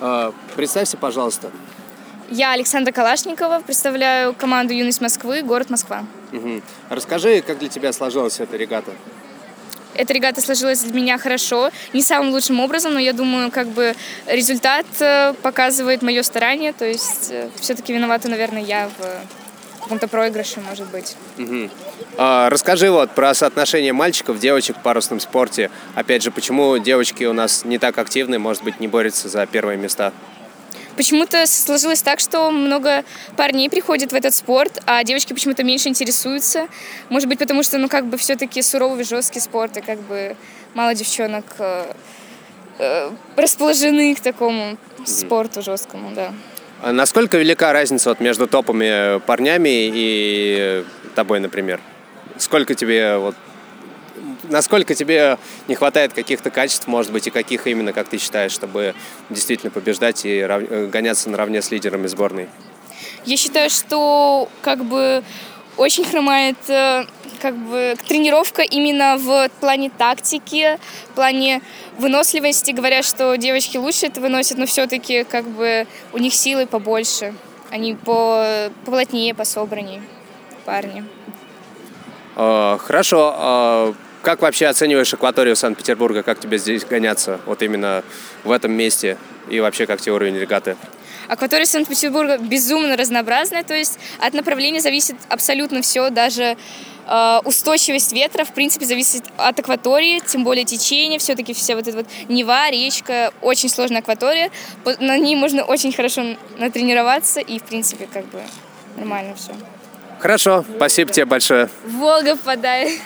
Э, представься, пожалуйста. Я Александра Калашникова, представляю команду «Юность Москвы», город Москва. Угу. Расскажи, как для тебя сложилась эта регата? Эта регата сложилась для меня хорошо, не самым лучшим образом, но я думаю, как бы результат э, показывает мое старание, то есть э, все-таки виновата, наверное, я в каком-то проигрыше, может быть. Угу. А, расскажи вот про соотношение мальчиков, девочек в парусном спорте. Опять же, почему девочки у нас не так активны, может быть, не борются за первые места? Почему-то сложилось так, что много парней приходит в этот спорт, а девочки почему-то меньше интересуются. Может быть, потому что, ну, как бы все-таки суровый, жесткий спорт, и как бы мало девчонок э, э, расположены к такому спорту жесткому, да. А насколько велика разница вот между топовыми парнями и тобой, например? Сколько тебе вот насколько тебе не хватает каких-то качеств, может быть, и каких именно, как ты считаешь, чтобы действительно побеждать и рав... Э, гоняться наравне с лидерами сборной? Я считаю, что как бы очень хромает э, как бы тренировка именно в плане тактики, в плане выносливости. Говорят, что девочки лучше это выносят, но все-таки как бы у них силы побольше. Они по поплотнее, пособраннее парни. А, хорошо. А как вообще оцениваешь акваторию Санкт-Петербурга? Как тебе здесь гоняться? Вот именно в этом месте? И вообще, как тебе уровень регаты? Акватория Санкт-Петербурга безумно разнообразная, то есть от направления зависит абсолютно все, даже Э, устойчивость ветра, в принципе, зависит от акватории, тем более течение все-таки все вот это вот Нева, речка, очень сложная акватория, на ней можно очень хорошо натренироваться и, в принципе, как бы нормально все. Хорошо, спасибо тебе большое. Волга впадает.